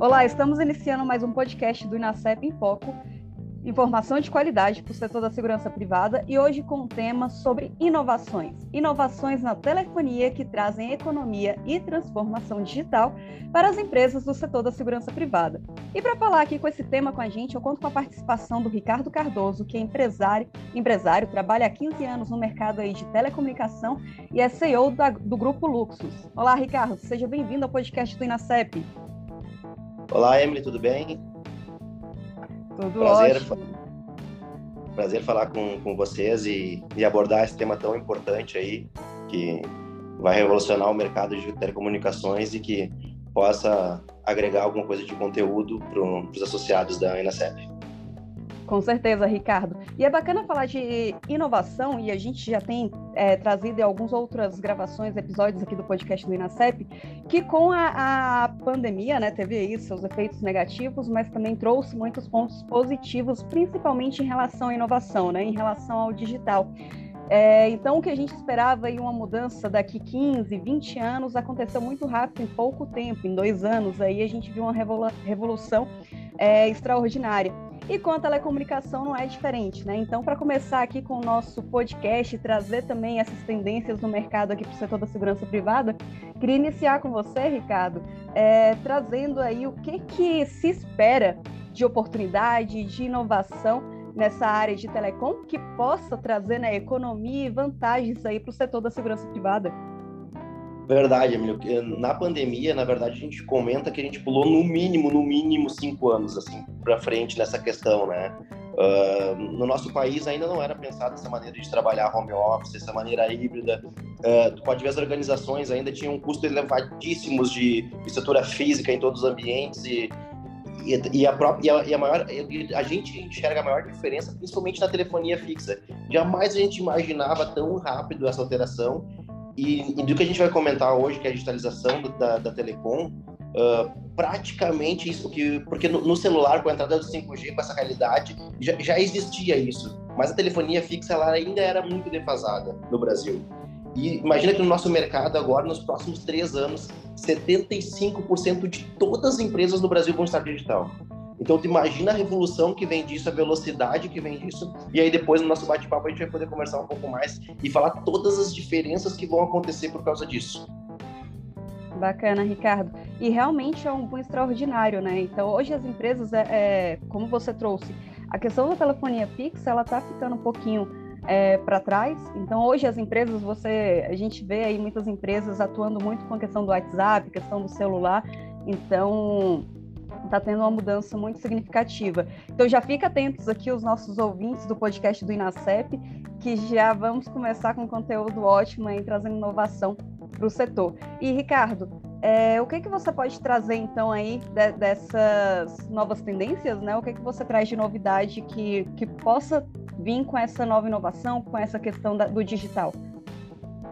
Olá, estamos iniciando mais um podcast do Inacep em Foco, informação de qualidade para o setor da segurança privada e hoje com um tema sobre inovações. Inovações na telefonia que trazem economia e transformação digital para as empresas do setor da segurança privada. E para falar aqui com esse tema com a gente, eu conto com a participação do Ricardo Cardoso, que é empresário, empresário trabalha há 15 anos no mercado aí de telecomunicação e é CEO da, do Grupo Luxus. Olá, Ricardo, seja bem-vindo ao podcast do Inacep. Olá, Emily, tudo bem? Tudo prazer, ótimo. Prazer falar com, com vocês e, e abordar esse tema tão importante aí, que vai revolucionar o mercado de telecomunicações e que possa agregar alguma coisa de conteúdo para os associados da Inacep. Com certeza, Ricardo. E é bacana falar de inovação, e a gente já tem é, trazido em algumas outras gravações, episódios aqui do podcast do Inacep, que com a, a pandemia, né, teve aí seus efeitos negativos, mas também trouxe muitos pontos positivos, principalmente em relação à inovação, né, em relação ao digital. É, então, o que a gente esperava aí uma mudança daqui 15, 20 anos aconteceu muito rápido, em pouco tempo, em dois anos. Aí a gente viu uma revolução é, extraordinária. E com a telecomunicação não é diferente, né? Então, para começar aqui com o nosso podcast e trazer também essas tendências no mercado aqui para o setor da segurança privada, queria iniciar com você, Ricardo, é, trazendo aí o que, que se espera de oportunidade, de inovação nessa área de telecom que possa trazer né, economia e vantagens aí para o setor da segurança privada. Verdade, Emílio. Na pandemia, na verdade, a gente comenta que a gente pulou no mínimo, no mínimo cinco anos assim para frente nessa questão, né? Uh, no nosso país ainda não era pensado essa maneira de trabalhar home office, essa maneira híbrida. Uh, tu pode ver as organizações ainda tinham um custo elevadíssimos de estrutura física em todos os ambientes e e, e, a própria, e a, e a maior a gente enxerga a maior diferença principalmente na telefonia fixa jamais a gente imaginava tão rápido essa alteração e, e, do que a gente vai comentar hoje, que é a digitalização da, da telecom, uh, praticamente isso, que, porque no, no, celular, com a entrada do 5G, com essa realidade, já, já existia isso. Mas a telefonia fixa ela ainda era muito defasada no Brasil. E imagina que no nosso mercado agora, nos próximos três anos, 75% de todas as empresas no Brasil vão estar digital. Então, tu imagina a revolução que vem disso, a velocidade que vem disso. E aí, depois, no nosso bate-papo, a gente vai poder conversar um pouco mais e falar todas as diferenças que vão acontecer por causa disso. Bacana, Ricardo. E realmente é um boom extraordinário, né? Então, hoje as empresas, é, é como você trouxe, a questão da telefonia fixa, ela está ficando um pouquinho é, para trás. Então, hoje as empresas, você, a gente vê aí muitas empresas atuando muito com a questão do WhatsApp, questão do celular. Então, está tendo uma mudança muito significativa. Então já fica atentos aqui os nossos ouvintes do podcast do Inacep, que já vamos começar com conteúdo ótimo aí, trazendo inovação para o setor. E Ricardo, é, o que que você pode trazer então aí de, dessas novas tendências, né? O que que você traz de novidade que, que possa vir com essa nova inovação, com essa questão da, do digital?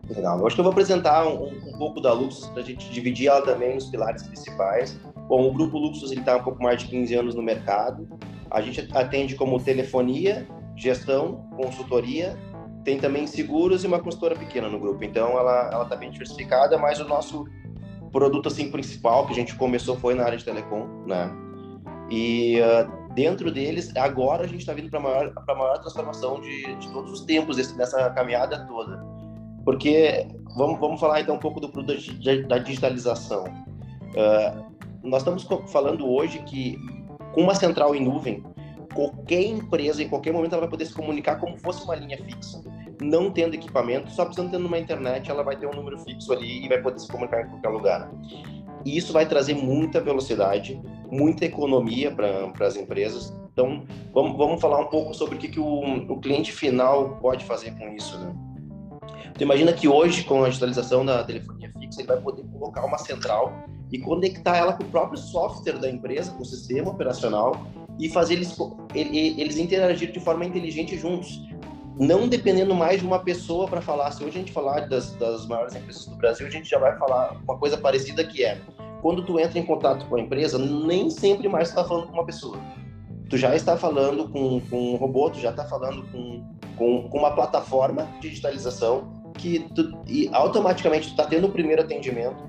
Legal. Eu acho que eu vou apresentar um, um pouco da Luxus para a gente dividir ela também nos pilares principais. Bom, o Grupo Luxus está um pouco mais de 15 anos no mercado. A gente atende como telefonia, gestão, consultoria, tem também seguros e uma consultora pequena no grupo. Então, ela está bem diversificada, mas o nosso produto assim principal que a gente começou foi na área de telecom, né? E uh, dentro deles, agora a gente está vindo para a maior, maior transformação de, de todos os tempos desse, dessa caminhada toda porque vamos, vamos falar então um pouco do produto da digitalização. Uh, nós estamos falando hoje que com uma central em nuvem, qualquer empresa, em qualquer momento, ela vai poder se comunicar como fosse uma linha fixa. Não tendo equipamento, só precisando ter uma internet, ela vai ter um número fixo ali e vai poder se comunicar em qualquer lugar. E isso vai trazer muita velocidade, muita economia para as empresas. Então, vamos, vamos falar um pouco sobre o que, que o, o cliente final pode fazer com isso, né? Tu imagina que hoje, com a digitalização da telefonia fixa, ele vai poder colocar uma central e conectar ela com o próprio software da empresa, com o sistema operacional, e fazer eles, eles interagir de forma inteligente juntos. Não dependendo mais de uma pessoa para falar. Se hoje a gente falar das, das maiores empresas do Brasil, a gente já vai falar uma coisa parecida que é quando tu entra em contato com a empresa, nem sempre mais está falando com uma pessoa. Tu já está falando com, com um robô, tu já está falando com, com, com, uma plataforma de digitalização que tu, e automaticamente tu está tendo o primeiro atendimento.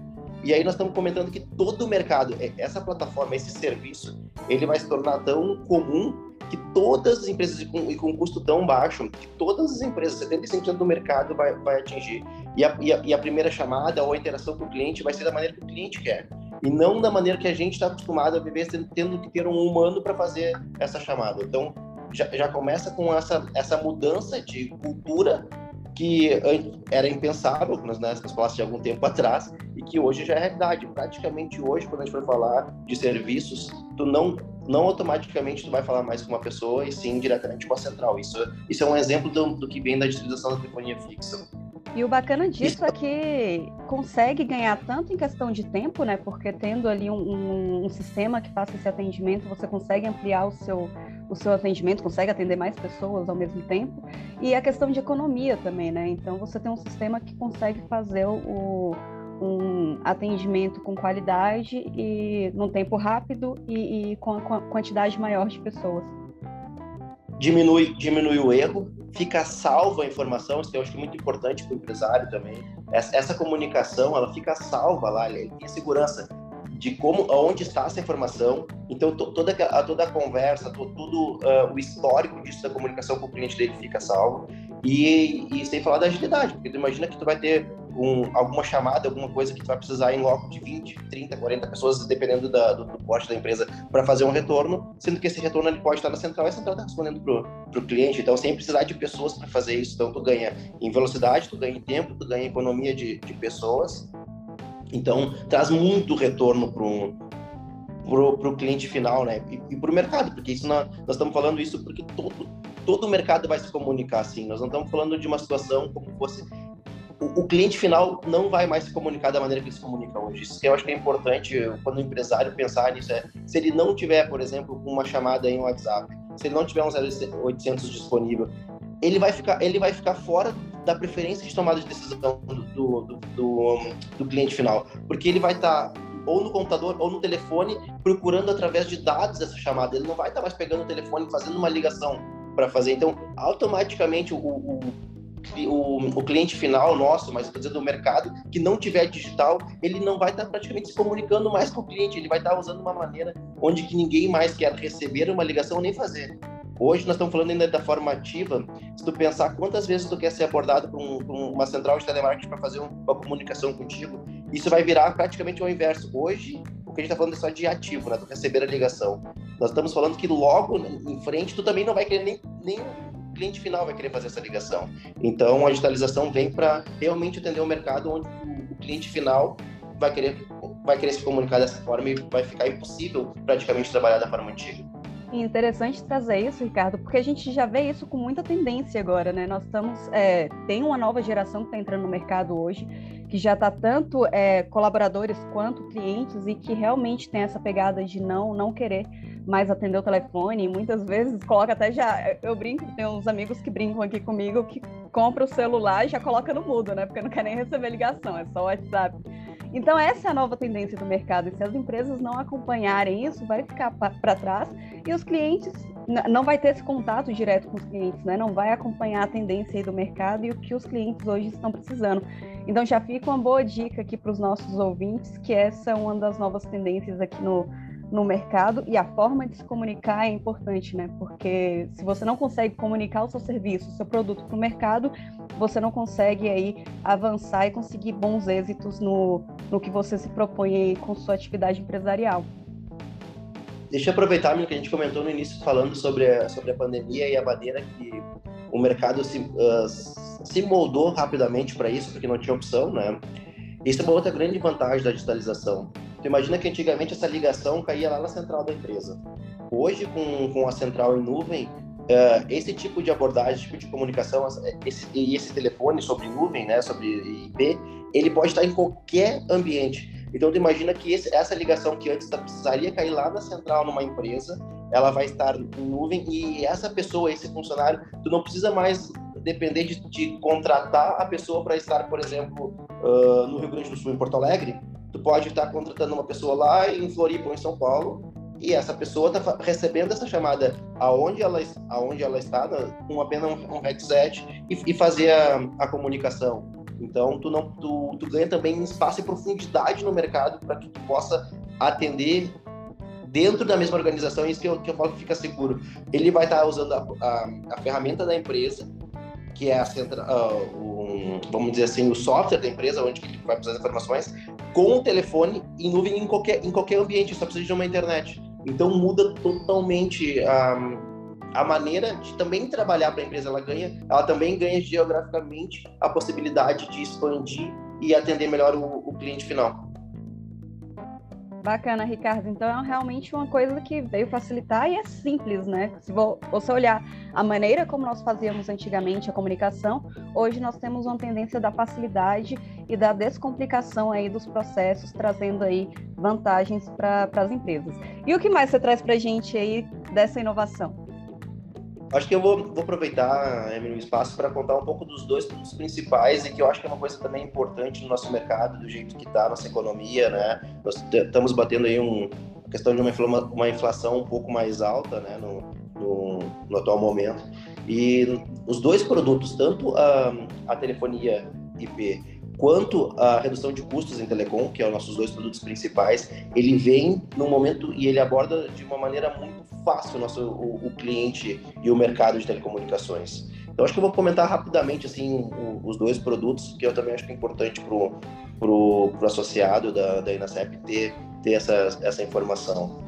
E aí nós estamos comentando que todo o mercado, é, essa plataforma, esse serviço, ele vai se tornar tão comum que todas as empresas com, com custo tão baixo, que todas as empresas, 75% do mercado vai, vai atingir. E a, e, a, e a primeira chamada ou a interação com o cliente vai ser da maneira que o cliente quer e não da maneira que a gente está acostumado a viver, tendo que ter um humano para fazer essa chamada. Então, já, já começa com essa, essa mudança de cultura que era impensável, nas né, falasse de algum tempo atrás, e que hoje já é realidade. Praticamente hoje, quando a gente for falar de serviços, tu não, não automaticamente tu vai falar mais com uma pessoa, e sim diretamente com a central. Isso, isso é um exemplo do, do que vem da distribuição da telefonia fixa. E o bacana disso é que consegue ganhar tanto em questão de tempo, né? Porque tendo ali um, um, um, sistema que faça esse atendimento, você consegue ampliar o seu, o seu atendimento, consegue atender mais pessoas ao mesmo tempo. E a questão de economia também, né? Então você tem um sistema que consegue fazer o, um atendimento com qualidade e num tempo rápido e, e com a quantidade maior de pessoas diminui, diminui o erro, fica salva a informação, isso eu acho que é muito importante para o empresário também. Essa, essa, comunicação, ela fica salva lá, ele tem segurança de como, aonde está essa informação. Então, to, toda, a, toda a conversa, to, todo uh, o histórico disso da comunicação com o cliente dele fica salvo. E, e sem falar da agilidade, porque tu imagina que tu vai ter um, alguma chamada, alguma coisa que tu vai precisar em loco de 20, 30, 40 pessoas, dependendo da, do, do porte da empresa, para fazer um retorno, sendo que esse retorno ele pode estar na central e a central está respondendo para o cliente. Então, sem precisar de pessoas para fazer isso. Então, tu ganha em velocidade, tu ganha em tempo, tu ganha em economia de, de pessoas. Então, traz muito retorno para um para o cliente final, né? E, e para o mercado, porque isso nós, estamos falando isso porque todo, todo o mercado vai se comunicar assim. Nós não estamos falando de uma situação como fosse o, o, cliente final não vai mais se comunicar da maneira que ele se comunica hoje. Isso que eu acho que é importante quando o empresário pensar nisso é, se ele não tiver, por exemplo, uma chamada em WhatsApp, se ele não tiver um 0800 disponível, ele vai ficar, ele vai ficar fora da preferência de tomada de decisão do, do, do, do, do cliente final, porque ele vai estar tá ou no computador ou no telefone procurando através de dados essa chamada. Ele não vai estar tá mais pegando o telefone e fazendo uma ligação para fazer. Então, automaticamente o, o o, o cliente final nosso, mas estou dizendo o mercado, que não tiver digital, ele não vai estar tá praticamente se comunicando mais com o cliente, ele vai estar tá usando uma maneira onde que ninguém mais quer receber uma ligação nem fazer. Hoje nós estamos falando ainda da forma ativa. Se tu pensar quantas vezes tu quer ser abordado por, um, por uma central de telemarketing para fazer uma comunicação contigo, isso vai virar praticamente o inverso. Hoje, o que a gente está falando é só de ativo, né? Tu receber a ligação. Nós estamos falando que logo em frente tu também não vai querer nem, nem cliente final vai querer fazer essa ligação. Então, a digitalização vem para realmente atender o um mercado onde o cliente final vai querer, vai querer se comunicar dessa forma e vai ficar impossível praticamente trabalhar da forma antiga. Interessante trazer isso, Ricardo, porque a gente já vê isso com muita tendência agora, né? Nós estamos é, tem uma nova geração que está entrando no mercado hoje, que já está tanto é, colaboradores quanto clientes e que realmente tem essa pegada de não não querer mais atender o telefone, e muitas vezes coloca até já, eu brinco, tem uns amigos que brincam aqui comigo que compra o celular e já coloca no mudo, né? Porque não quer nem receber ligação, é só WhatsApp. Então essa é a nova tendência do mercado, e se as empresas não acompanharem isso, vai ficar para trás e os clientes não vai ter esse contato direto com os clientes, né? Não vai acompanhar a tendência do mercado e o que os clientes hoje estão precisando. Então já fica uma boa dica aqui para os nossos ouvintes, que essa é uma das novas tendências aqui no no mercado e a forma de se comunicar é importante, né? Porque se você não consegue comunicar o seu serviço, o seu produto para o mercado, você não consegue aí avançar e conseguir bons êxitos no, no que você se propõe aí com sua atividade empresarial. Deixa eu aproveitar, que a gente comentou no início falando sobre a, sobre a pandemia e a maneira que o mercado se, uh, se moldou rapidamente para isso, porque não tinha opção, né? Isso é uma outra grande vantagem da digitalização Tu imagina que antigamente essa ligação caía lá na central da empresa. Hoje, com, com a central em nuvem, uh, esse tipo de abordagem, esse tipo de comunicação, esse, e esse telefone sobre nuvem, né, sobre IP, ele pode estar em qualquer ambiente. Então, tu imagina que esse, essa ligação que antes precisaria cair lá na central numa empresa, ela vai estar em nuvem e essa pessoa, esse funcionário, tu não precisa mais depender de, de contratar a pessoa para estar, por exemplo, uh, no Rio Grande do Sul, em Porto Alegre. Tu pode estar contratando uma pessoa lá em Floripa ou em São Paulo e essa pessoa está recebendo essa chamada aonde ela, aonde ela está, com apenas um, headset e, e fazer a, a, comunicação. Então, tu, não, tu, tu ganha também espaço e profundidade no mercado para que tu possa atender dentro da mesma organização, isso que eu, que eu falo que fica seguro. Ele vai estar usando a, a, a, ferramenta da empresa, que é a centra, uh, um, vamos dizer assim, o software da empresa, onde ele vai precisar de informações, com o telefone em nuvem em qualquer, em qualquer ambiente, só precisa de uma internet. Então muda totalmente a, a maneira de também trabalhar para a empresa. Ela ganha, ela também ganha geograficamente a possibilidade de expandir e atender melhor o, o cliente final. Bacana, Ricardo. Então é realmente uma coisa que veio facilitar e é simples, né? Se você olhar a maneira como nós fazíamos antigamente a comunicação, hoje nós temos uma tendência da facilidade e da descomplicação aí dos processos, trazendo aí vantagens para as empresas. E o que mais você traz para a gente aí dessa inovação? Acho que eu vou, vou aproveitar, Emily, o espaço para contar um pouco dos dois pontos principais e que eu acho que é uma coisa também importante no nosso mercado, do jeito que está a nossa economia, né? Nós estamos batendo aí um, a questão de uma, uma inflação um pouco mais alta, né, no, no, no atual momento. E os dois produtos, tanto a, a telefonia IP quanto a redução de custos em telecom, que é os nossos dois produtos principais, ele vem no momento e ele aborda de uma maneira muito fácil o nosso o, o cliente e o mercado de telecomunicações. Então acho que eu vou comentar rapidamente assim o, os dois produtos que eu também acho que é importante para o pro, pro associado da, da Inacep ter ter essa essa informação.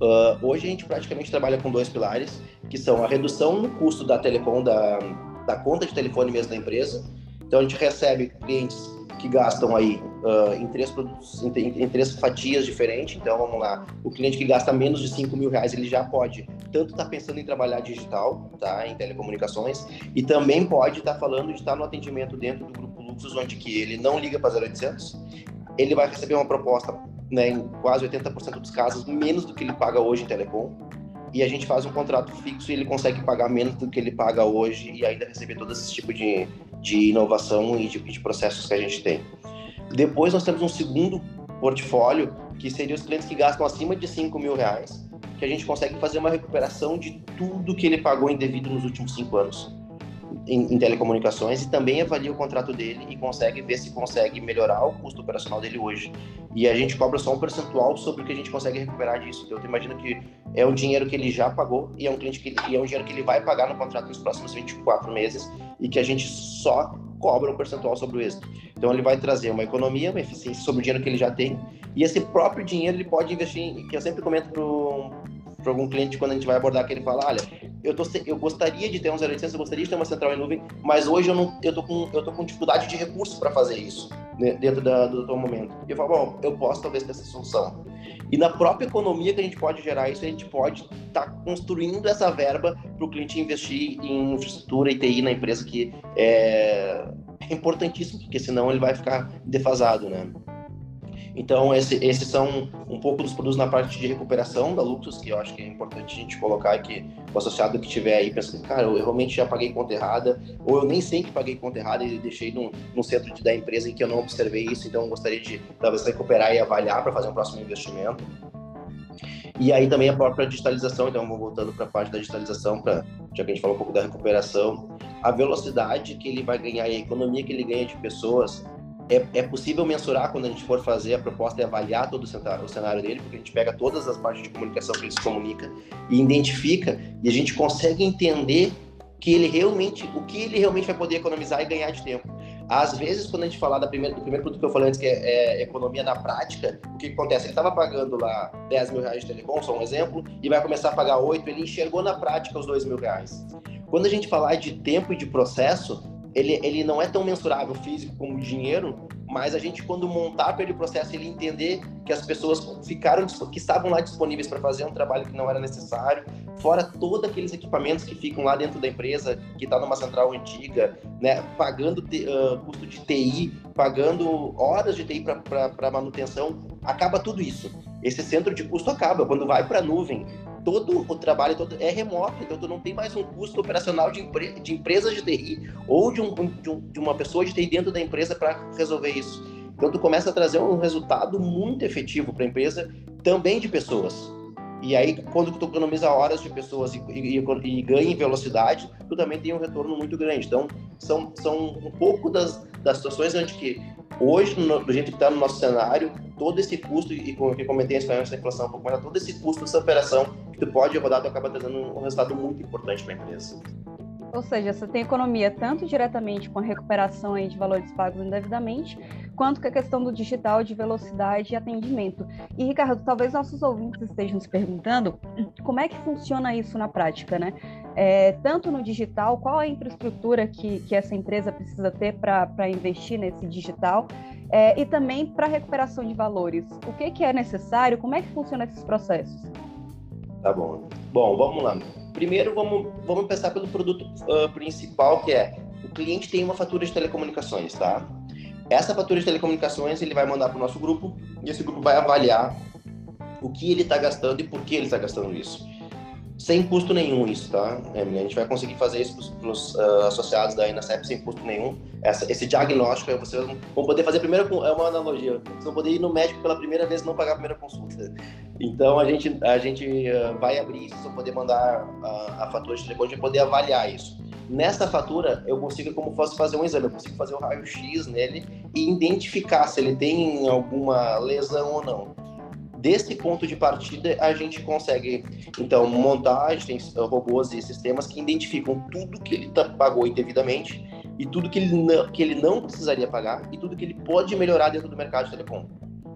Uh, hoje a gente praticamente trabalha com dois pilares, que são a redução no custo da telecom da, da conta de telefone mesmo da empresa então a gente recebe clientes que gastam aí uh, em três produtos, em, em, três fatias diferentes. Então vamos lá, o cliente que gasta menos de 5 mil reais ele já pode tanto estar tá pensando em trabalhar digital, tá, em telecomunicações, e também pode estar tá falando de estar tá no atendimento dentro do grupo Luxus, onde que ele não liga para 0800, ele vai receber uma proposta, né, em quase 80% dos casos menos do que ele paga hoje em telecom. E a gente faz um contrato fixo e ele consegue pagar menos do que ele paga hoje e ainda receber todo esse tipo de, de inovação e de, de processos que a gente tem. Depois nós temos um segundo portfólio, que seria os clientes que gastam acima de 5 mil reais, que a gente consegue fazer uma recuperação de tudo que ele pagou indevido nos últimos cinco anos em, em, telecomunicações e também avalia o contrato dele e consegue ver se consegue melhorar o custo operacional dele hoje. E a gente cobra só um percentual sobre o que a gente consegue recuperar disso. Então, eu imagino que é um dinheiro que ele já pagou e é um cliente que e é um dinheiro que ele vai pagar no contrato nos próximos 24 meses e que a gente só cobra um percentual sobre o êxito. Então ele vai trazer uma economia, uma eficiência sobre o dinheiro que ele já tem e esse próprio dinheiro ele pode investir, em, que eu sempre comento para algum cliente quando a gente vai abordar que ele fala, olha, eu, tô, eu gostaria de ter um 0800, eu gostaria de ter uma central em nuvem, mas hoje eu não, eu tô com, eu tô com dificuldade de recursos para fazer isso né, dentro da, do teu momento. E eu falo, bom, eu posso talvez ter essa solução. E na própria economia que a gente pode gerar isso, a gente pode estar tá construindo essa verba para o cliente investir em infraestrutura e TI na empresa que é, é importantíssimo, porque senão ele vai ficar defasado, né? Então, esse, esses são um pouco dos produtos na parte de recuperação da Luxus, que eu acho que é importante a gente colocar aqui, o associado que tiver aí pensando, cara, eu realmente já paguei conta errada, ou eu nem sei que paguei conta errada e deixei no, no centro de, da empresa em que eu não observei isso, então gostaria de talvez recuperar e avaliar para fazer um próximo investimento. E aí também a própria digitalização, então voltando para a parte da digitalização, pra, já que a gente falou um pouco da recuperação, a velocidade que ele vai ganhar e a economia que ele ganha de pessoas é, é, possível mensurar quando a gente for fazer a proposta e avaliar todo o cenário, o cenário, dele, porque a gente pega todas as partes de comunicação que ele se comunica e identifica e a gente consegue entender que ele realmente, o que ele realmente vai poder economizar e ganhar de tempo. Às vezes, quando a gente falar da primeira, do primeiro produto que eu falei antes, que é, é economia na prática, o que, que acontece? Ele estava pagando lá 10 mil reais de telecom, só um exemplo, e vai começar a pagar 8, ele enxergou na prática os 2 mil reais. Quando a gente falar de tempo e de processo, ele, ele não é tão mensurável físico como dinheiro, mas a gente, quando montar para ele o processo, ele entender que as pessoas ficaram que estavam lá disponíveis para fazer um trabalho que não era necessário, fora todos aqueles equipamentos que ficam lá dentro da empresa, que está numa central antiga, né, pagando uh, custo de TI, pagando horas de TI para manutenção, acaba tudo isso. Esse centro de custo acaba quando vai para a nuvem. Todo o trabalho todo é remoto, então tu não tem mais um custo operacional de, empre de empresas de TI ou de, um, de, um, de uma pessoa de TI dentro da empresa para resolver isso. Então tu começa a trazer um resultado muito efetivo para a empresa, também de pessoas. E aí, quando tu economiza horas de pessoas e, e, e, ganha em velocidade, tu também tem um retorno muito grande. Então, são, são um pouco das, das situações onde que hoje, no, do jeito que está no nosso cenário, todo esse custo, e como eu comentei antes da inflação todo esse custo dessa operação que tu pode rodar, tu acaba trazendo um resultado muito importante para a empresa. Ou seja, você tem economia tanto diretamente com a recuperação aí de valores pagos indevidamente, quanto com a questão do digital de velocidade e atendimento. E, Ricardo, talvez nossos ouvintes estejam se perguntando como é que funciona isso na prática, né? É, tanto no digital, qual a infraestrutura que, que essa empresa precisa ter para investir nesse digital, é, e também para recuperação de valores. O que, que é necessário? Como é que funcionam esses processos? Tá bom. Bom, vamos lá. Primeiro, vamos, vamos pensar pelo produto uh, principal, que é o cliente tem uma fatura de telecomunicações, tá? Essa fatura de telecomunicações ele vai mandar para o nosso grupo e esse grupo vai avaliar o que ele está gastando e por que ele está gastando isso sem custo nenhum isso, tá? É, a gente vai conseguir fazer isso para os uh, ah, associados da INACEP sem custo nenhum. Essa, esse diagnóstico, vocês vão poder fazer a primeira, é uma analogia, vocês vão poder ir no médico pela primeira vez e não pagar a primeira consulta. Então, a gente, a gente uh, vai abrir isso, vão poder mandar a, a fatura de telefone, gente poder avaliar isso. Nessa fatura, eu consigo, como fosse fazer um exame, eu consigo fazer um raio-x nele e identificar se ele tem alguma lesão ou não desse ponto de partida, a gente consegue, então, montar, a gente tem robôs e sistemas que identificam tudo que ele tá, pagou indevidamente e tudo que ele, não, que ele não precisaria pagar e tudo que ele pode melhorar dentro do mercado de telecom.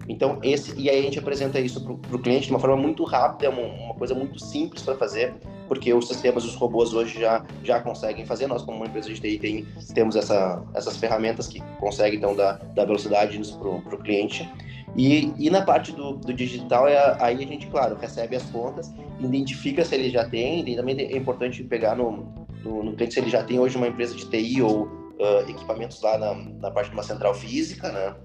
Então, esse, e aí a gente apresenta isso para o cliente de uma forma muito rápida, uma, uma coisa muito simples para fazer, porque os sistemas, os robôs hoje já, já conseguem fazer. Nós, como uma empresa de TI, tem, temos essa, essas ferramentas que conseguem, então, dar, dar velocidade para o cliente. E, e na parte do, do digital, é, aí a gente, claro, recebe as contas, identifica se ele já tem, e também é importante pegar no, no, no cliente se ele já tem hoje uma empresa de TI ou uh, equipamentos lá na, na parte de uma central física, né?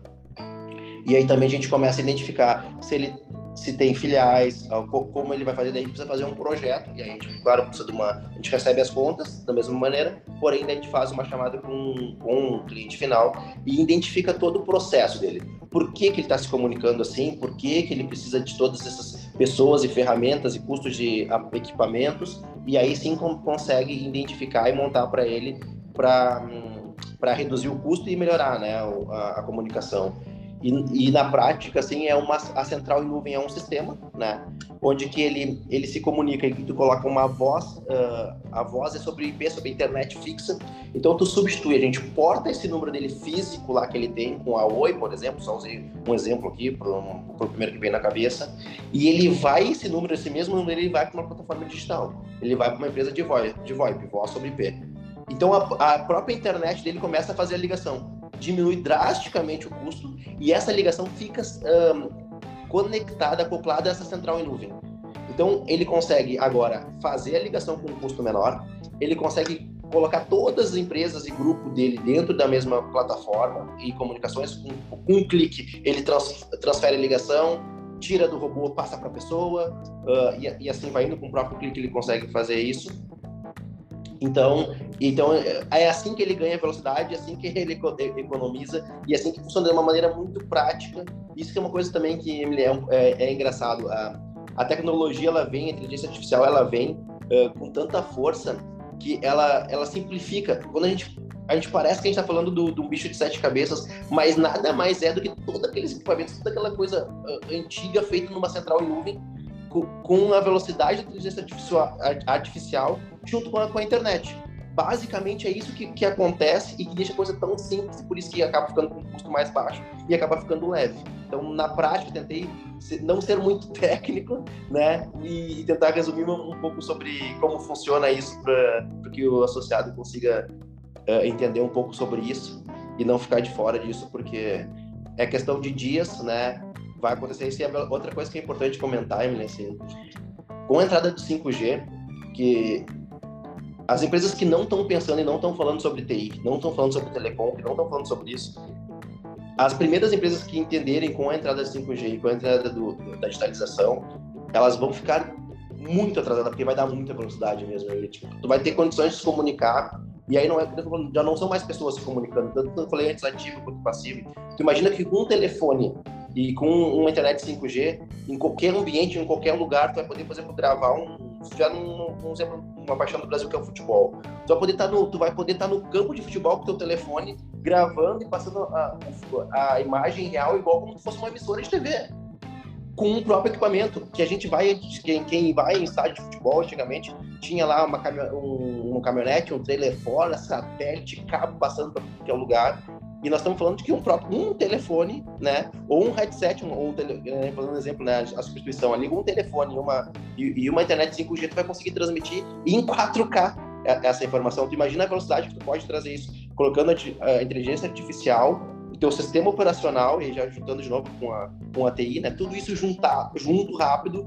E aí também a gente começa a identificar se ele se tem filiais, como ele vai fazer, daí a gente precisa fazer um projeto, e a gente, claro, precisa de uma. A gente recebe as contas da mesma maneira, porém a gente faz uma chamada com, com o cliente final e identifica todo o processo dele. Por que, que ele está se comunicando assim, por que, que ele precisa de todas essas pessoas e ferramentas e custos de equipamentos, e aí sim consegue identificar e montar para ele para reduzir o custo e melhorar né, a, a comunicação. E, e, na prática, assim, é uma, a central em nuvem é um sistema, né? Onde que ele, ele se comunica e tu coloca uma voz, uh, a voz é sobre IP, sobre internet fixa. Então tu substitui, a gente porta esse número dele físico lá que ele tem com a Oi, por exemplo, só usei um exemplo aqui para o primeiro que vem na cabeça. E ele vai, esse número, esse mesmo número, ele vai para uma plataforma digital. Ele vai para uma empresa de VoIP, de VoIP, voz sobre IP. Então a, a própria internet dele começa a fazer a ligação diminui drasticamente o custo e essa ligação fica um, conectada, acoplada a essa central em nuvem. Então, ele consegue agora fazer a ligação com um custo menor, ele consegue colocar todas as empresas e grupo dele dentro da mesma plataforma e comunicações com, com um clique. Ele trans, transfere a ligação, tira do robô, passa para a pessoa uh, e, e, assim vai indo com o próprio clique ele consegue fazer isso. Então, então é assim que ele ganha velocidade, é assim que ele economiza e é assim que funciona de uma maneira muito prática. Isso que é uma coisa também que é, é, é engraçado. A, a, tecnologia ela vem, a inteligência artificial ela vem uh, com tanta força que ela ela simplifica. Quando a gente a gente parece que a gente está falando do, do bicho de sete cabeças, mas nada mais é do que todos aqueles equipamentos, toda aquela coisa uh, antiga feita numa central em nuvem com a velocidade da inteligência artificial, artificial junto com a, com a, internet. Basicamente é isso que, que acontece e que deixa a coisa tão simples, por isso que acaba ficando com um custo mais baixo e acaba ficando leve. Então, na prática, tentei não ser muito técnico, né, e tentar resumir um pouco sobre como funciona isso para que o associado consiga uh, entender um pouco sobre isso e não ficar de fora disso, porque é questão de dias, né, vai acontecer isso. E outra coisa que é importante comentar, assim, com a entrada do 5G, que as empresas que não estão pensando e não estão falando sobre TI, não estão falando sobre telecom, que não estão falando sobre isso, as primeiras empresas que entenderem com a entrada do 5G e com a entrada do, da digitalização, elas vão ficar muito atrasadas, porque vai dar muita velocidade mesmo. Tipo, tu vai ter condições de se comunicar, e aí não é, já não são mais pessoas se comunicando, tanto eu falei antes ativo quanto passivo. Tu imagina que com um telefone e com uma internet 5G, em qualquer ambiente, em qualquer lugar, tu vai poder, por exemplo, gravar um, já num, um exemplo, uma paixão do Brasil que é o futebol. Tu vai poder estar tá no, tu vai poder estar tá no campo de futebol com teu telefone, gravando e passando a, a imagem real igual como se fosse uma emissora de TV com o próprio equipamento, que a gente vai, quem, quem vai em estádio de futebol, antigamente, tinha lá uma um, um caminhonete, um trailer fora, satélite, cabo passando para qualquer lugar, e nós estamos falando de que um próprio um telefone, né, ou um headset, um, ou um né, fazendo um exemplo, né, a substituição ali, um telefone uma, e, e uma internet 5G, tu vai conseguir transmitir em 4K essa informação. Tu imagina a velocidade que tu pode trazer isso, colocando a, a inteligência artificial o teu sistema operacional, e já juntando de novo com a, com a TI, né? Tudo isso juntar, junto rápido,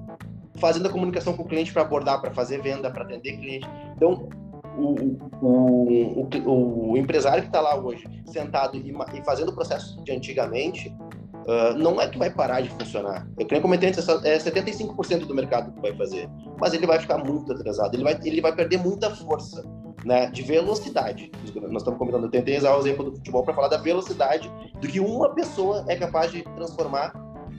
fazendo a comunicação com o cliente para abordar, para fazer venda, para atender cliente. Então, o, o, o, o empresário que está lá hoje, sentado e, e, fazendo o processo de antigamente, uh, não é que vai parar de funcionar. Eu queria comentar antes, é 75% do mercado que vai fazer, mas ele vai ficar muito atrasado, ele vai, ele vai perder muita força né, de velocidade. Nós estamos comentando, eu tentei usar o exemplo do futebol para falar da velocidade do que uma pessoa é capaz de transformar,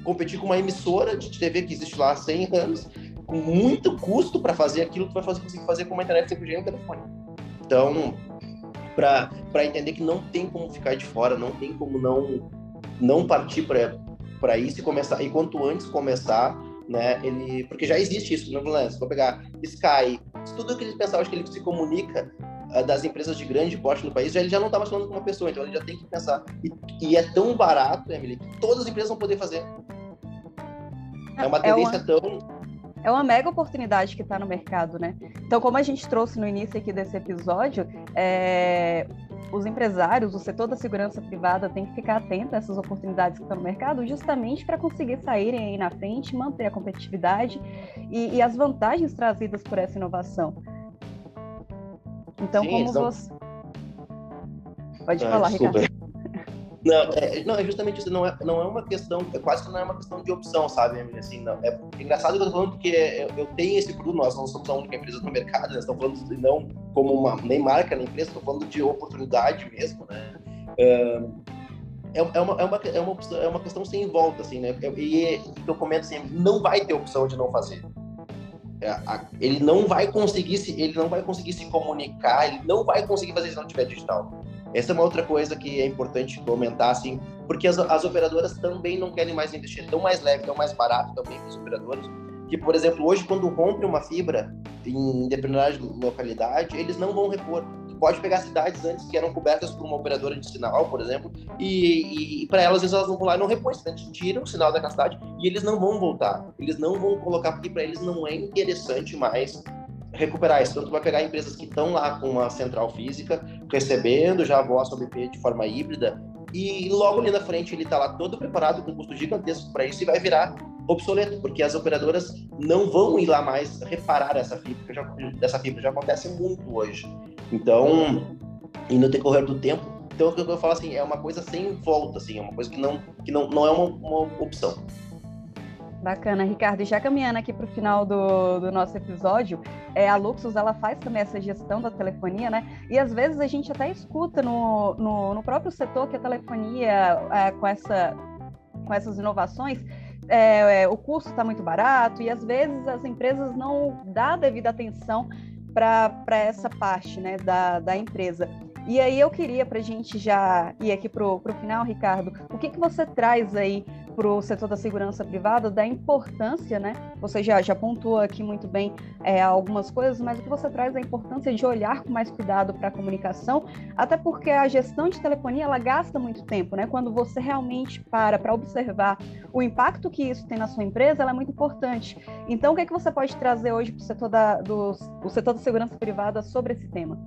competir com uma emissora de TV que existe lá há 100 anos, com muito custo para fazer aquilo que tu vai fazer, conseguir fazer com uma internet 5G e um telefone. Então, para entender que não tem como ficar de fora, não tem como não, não partir para isso e começar, e quanto antes começar, né, ele, porque já existe isso, não é? Se for pegar Sky, tudo que ele pensava que ele se comunica uh, das empresas de grande porte no país, já, ele já não está mais falando com uma pessoa, então ele já tem que pensar. E, e, é tão barato, Emily, que todas as empresas vão poder fazer. É uma tendência é uma... tão é uma mega oportunidade que está no mercado, né? Então, como a gente trouxe no início aqui desse episódio, é... os empresários, o setor da segurança privada tem que ficar atento a essas oportunidades que estão no mercado, justamente para conseguir saírem aí na frente, manter a competitividade e, e as vantagens trazidas por essa inovação. Então, Sim, como você. Pode ah, falar, Ricardo. Não, é, não, é justamente isso. Não é, não é uma questão, é quase que não é uma questão de opção, sabe? Assim, não, é engraçado que eu tô falando porque eu, tenho esse produto, nós não somos a única empresa no mercado, nós estamos falando de, não como uma, nem marca na empresa, estou falando de oportunidade mesmo, né? é, é, uma, é, uma, é, uma, é uma questão sem volta, assim, né? E, e eu comento assim, não vai ter opção de não fazer. É, ele não vai conseguir se ele não vai conseguir se comunicar, ele não vai conseguir fazer se não tiver digital. Essa é uma outra coisa que é importante comentar, assim, porque as, as operadoras também não querem mais investir tão mais leve, tão mais barato também para os operadores. Que, por exemplo, hoje, quando rompe uma fibra em determinada localidade, eles não vão repor. pode pegar cidades antes que eram cobertas por uma operadora de sinal, por exemplo, e, e para elas, elas vão lá e não repõem, simplesmente tiram o sinal daquela cidade e eles não vão voltar. Eles não vão colocar, porque para eles não é interessante mais recuperar isso. Então, tu vai pegar empresas que estão lá com uma central física, recebendo já a voz IP de forma híbrida, e logo ali na frente ele está lá todo preparado com um custo gigantesco para isso e vai virar obsoleto, porque as operadoras não vão ir lá mais reparar essa fibra, já, essa fibra já acontece muito hoje. Então, e no decorrer do tempo, então o que eu falo assim, é uma coisa sem volta, assim, é uma coisa que não, que não, não é uma, uma opção. Bacana, Ricardo. E já caminhando aqui para o final do, do nosso episódio, é, a Luxus ela faz também essa gestão da telefonia, né? E às vezes a gente até escuta no, no, no próprio setor que a telefonia, é, com, essa, com essas inovações, é, é, o custo está muito barato e às vezes as empresas não dão devida atenção para essa parte né, da, da empresa. E aí eu queria, para a gente já ir aqui para o final, Ricardo, o que, que você traz aí para o setor da segurança privada da importância, né? Você já, já pontuou aqui muito bem é, algumas coisas, mas o que você traz é a importância de olhar com mais cuidado para a comunicação, até porque a gestão de telefonia ela gasta muito tempo, né? Quando você realmente para para observar o impacto que isso tem na sua empresa, ela é muito importante. Então, o que é que você pode trazer hoje para o setor da, do, o setor da segurança privada sobre esse tema?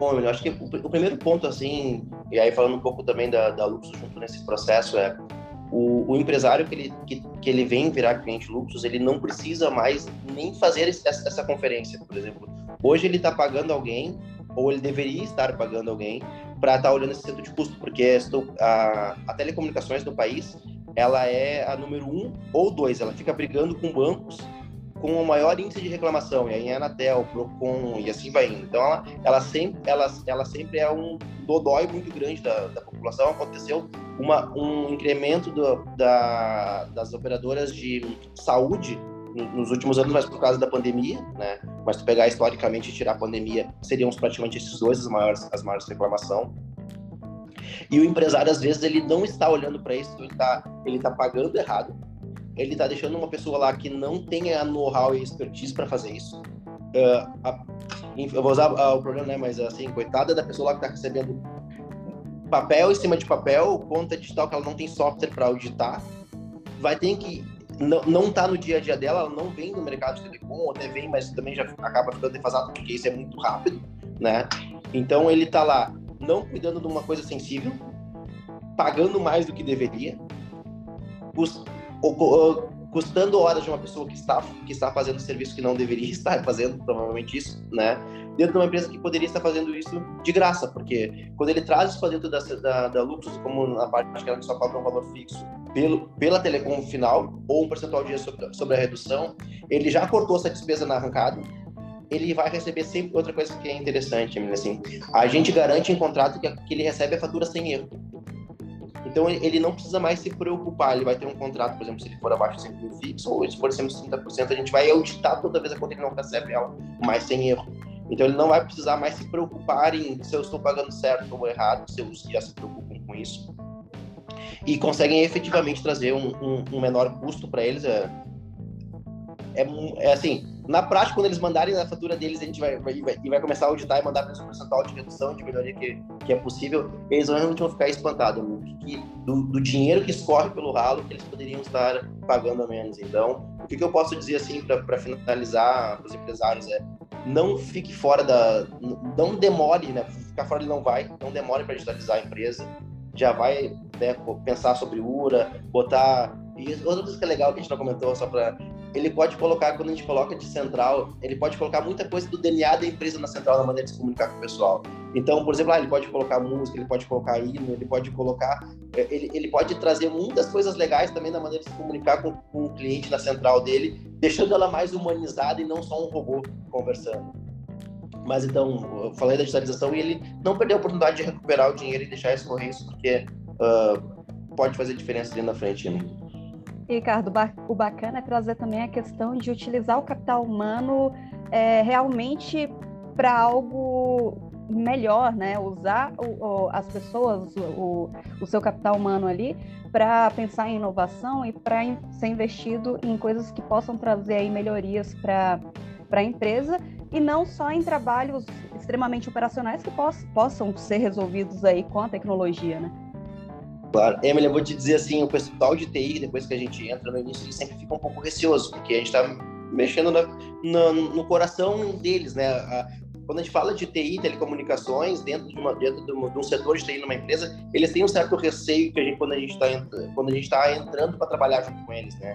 Bom, eu acho que o, o, primeiro ponto, assim, e aí falando um pouco também da, da Luxo junto nesse processo, é o, o empresário que ele, que, que, ele vem virar cliente Luxus, ele não precisa mais nem fazer essa, essa conferência, por exemplo. Hoje ele está pagando alguém, ou ele deveria estar pagando alguém, para estar tá olhando esse centro de custo, porque a, a telecomunicações do país, ela é a número um ou dois, ela fica brigando com bancos com o maior índice de reclamação, e aí é Anatel, Procon e assim vai indo. Então, ela, ela, sempre, ela, ela sempre é um dodói muito grande da, da população. Aconteceu uma, um incremento do, da, das operadoras de saúde nos últimos anos, mas por causa da pandemia, né? Mas se pegar historicamente e tirar a pandemia, seriam praticamente esses dois as maiores, as maiores reclamação. E o empresário, às vezes, ele não está olhando para isso, ele está ele tá pagando errado, ele está deixando uma pessoa lá que não tenha know-how e expertise para fazer isso. Uh, a, eu vou usar uh, o programa, né? Mas assim, coitada da pessoa lá que está recebendo papel em cima de papel, conta digital que ela não tem software para auditar, vai ter que não, não tá no dia a dia dela, ela não vem do mercado de telecom, ou até vem, mas também já acaba ficando defasado, porque isso é muito rápido, né? Então ele tá lá não cuidando de uma coisa sensível, pagando mais do que deveria, custando horas de uma pessoa que está, que está fazendo serviço que não deveria estar fazendo, provavelmente isso, né? Dentro de uma empresa que poderia estar fazendo isso de graça, porque quando ele traz isso para dentro da, da, da Luxus, como na parte que ela só cobra um valor fixo pelo, pela telecom final, ou um percentual de sobre, sobre a redução, ele já cortou essa despesa na arrancada, ele vai receber sempre outra coisa que é interessante, assim, a gente garante em contrato que, que ele recebe a fatura sem erro. Então ele não precisa mais se preocupar, ele vai ter um contrato, por exemplo, se ele for abaixo de 5 mil fixo, ou se for de 30%, a gente vai auditar toda vez a conta que ele não recebe ela, mas sem erro. Então ele não vai precisar mais se preocupar em se eu estou pagando certo ou errado, se os já se preocupam com isso. E conseguem efetivamente trazer um, um, um menor custo para eles. É, é, é assim, na prática, quando eles mandarem a fatura deles, a gente vai, vai, vai, vai começar a auditar e mandar para o percentual de redução, de melhoria que, que é possível, eles realmente vão ficar espantados que, do, do, dinheiro que escorre pelo ralo que eles poderiam estar pagando a menos. Então, o que, que eu posso dizer assim para finalizar para os empresários é não fique fora da. Não demore, né? Ficar fora ele não vai, não demore para digitalizar a empresa. Já vai né, pensar sobre URA, botar. E outra coisa que é legal que a gente não comentou, só para ele pode colocar, quando a gente coloca de central, ele pode colocar muita coisa do DNA da empresa na central, na maneira de se comunicar com o pessoal. Então, por exemplo, ah, ele pode colocar música, ele pode colocar hino, ele pode colocar. É, ele, ele pode trazer muitas coisas legais também na maneira de se comunicar com, com o cliente na central dele, deixando ela mais humanizada e não só um robô conversando. Mas então, eu falei da digitalização e ele não perdeu a oportunidade de recuperar o dinheiro e deixar escorrer isso, porque uh, pode fazer diferença ali na frente. Né? Ricardo, o bacana é trazer também a questão de utilizar o capital humano é, realmente para algo melhor, né? Usar o, o, as pessoas, o, o, seu capital humano ali para pensar em inovação e para ser investido em coisas que possam trazer aí melhorias para a empresa e não só em trabalhos extremamente operacionais que poss, possam ser resolvidos aí com a tecnologia, né? Claro. Emily, eu vou te dizer assim, o pessoal de TI, depois que a gente entra no início, ele sempre fica um pouco receoso, porque a gente está mexendo na, na, no coração deles, né? A, quando a gente fala de TI, telecomunicações, dentro de, uma, dentro de, um setor de TI numa empresa, eles têm um certo receio que a gente, quando a gente está está entrando para trabalhar junto com eles, né?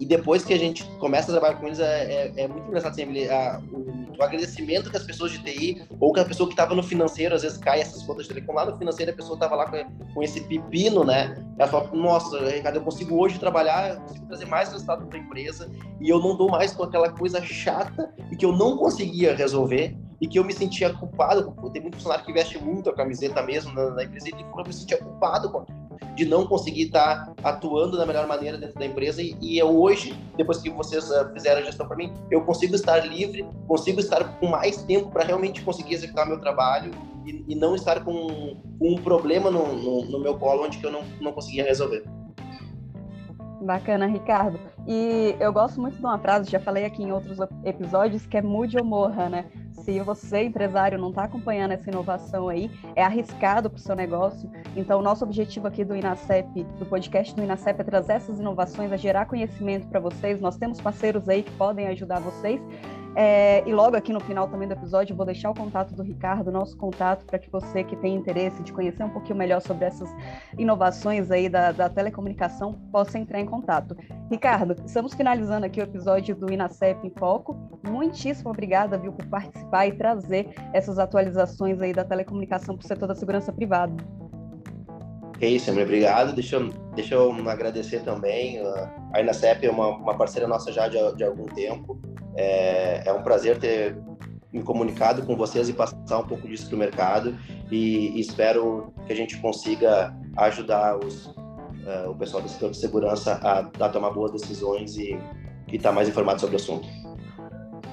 E depois que a gente começa a trabalhar com eles, é, é, é muito engraçado sempre a, o, o, agradecimento que as pessoas de TI, ou que a pessoa que estava no financeiro, às vezes cai essas contas de telecom, lá no financeiro a pessoa estava lá com, com, esse pepino, né? Ela fala, nossa, Ricardo, eu consigo hoje trabalhar, eu consigo trazer mais resultado para a empresa, e eu não dou mais com aquela coisa chata e que eu não conseguia resolver, e que eu me sentia culpado, tem muito funcionário que veste muito a camiseta mesmo na, na empresa, e eu me sentia culpado com de não conseguir estar atuando da melhor maneira dentro da empresa. E, e hoje, depois que vocês uh, fizeram a gestão para mim, eu consigo estar livre, consigo estar com mais tempo para realmente conseguir executar meu trabalho e, e não estar com, com, um problema no, no, no, meu colo onde eu não, não conseguia resolver. Bacana, Ricardo. E eu gosto muito de uma frase, já falei aqui em outros episódios, que é mude ou morra, né? Se você, empresário, não está acompanhando essa inovação aí, é arriscado para o seu negócio. Então, o nosso objetivo aqui do INACEP, do podcast do INACEP, é trazer essas inovações, é gerar conhecimento para vocês. Nós temos parceiros aí que podem ajudar vocês. É, e logo aqui no final também do episódio, vou deixar o contato do Ricardo, nosso contato, para que você que tem interesse de conhecer um pouquinho melhor sobre essas inovações aí da, da telecomunicação possa entrar em contato. Ricardo, estamos finalizando aqui o episódio do Inacep em Foco. Muitíssimo obrigada, viu, por participar e trazer essas atualizações aí da telecomunicação para o setor da segurança privada. É isso, obrigado. Deixa eu, deixa eu agradecer também. A Inacep é uma, uma parceira nossa já de, de algum tempo. É, é um prazer ter me comunicado com vocês e passar um pouco disso para o mercado e, e, espero que a gente consiga ajudar os, uh, o pessoal do setor de segurança a, a tomar boas decisões e estar tá mais informado sobre o assunto.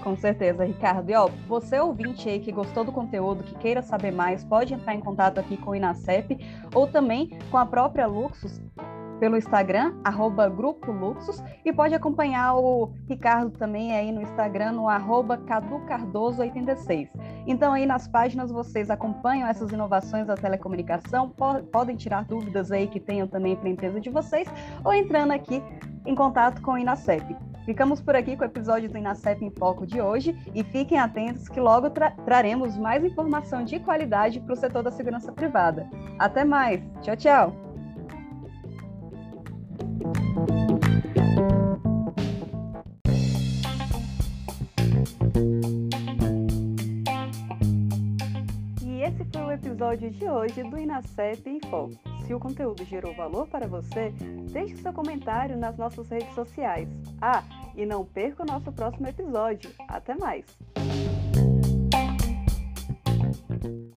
Com certeza, Ricardo. E ó, você ouvinte aí que gostou do conteúdo, que queira saber mais, pode entrar em contato aqui com o Inacep ou também com a própria Luxus, pelo Instagram, arroba Grupo Luxus, e pode acompanhar o Ricardo também aí no Instagram, no arroba caducardoso86. Então aí nas páginas vocês acompanham essas inovações da telecomunicação, po podem tirar dúvidas aí que tenham também para a empresa de vocês, ou entrando aqui em contato com o Inacep. Ficamos por aqui com o episódio do Inacep em Foco de hoje e fiquem atentos que logo tra traremos mais informação de qualidade para o setor da segurança privada. Até mais! Tchau, tchau! E esse foi o episódio de hoje do Inacep em Foco. Se o conteúdo gerou valor para você, deixe seu comentário nas nossas redes sociais. Ah, e não perca o nosso próximo episódio. Até mais!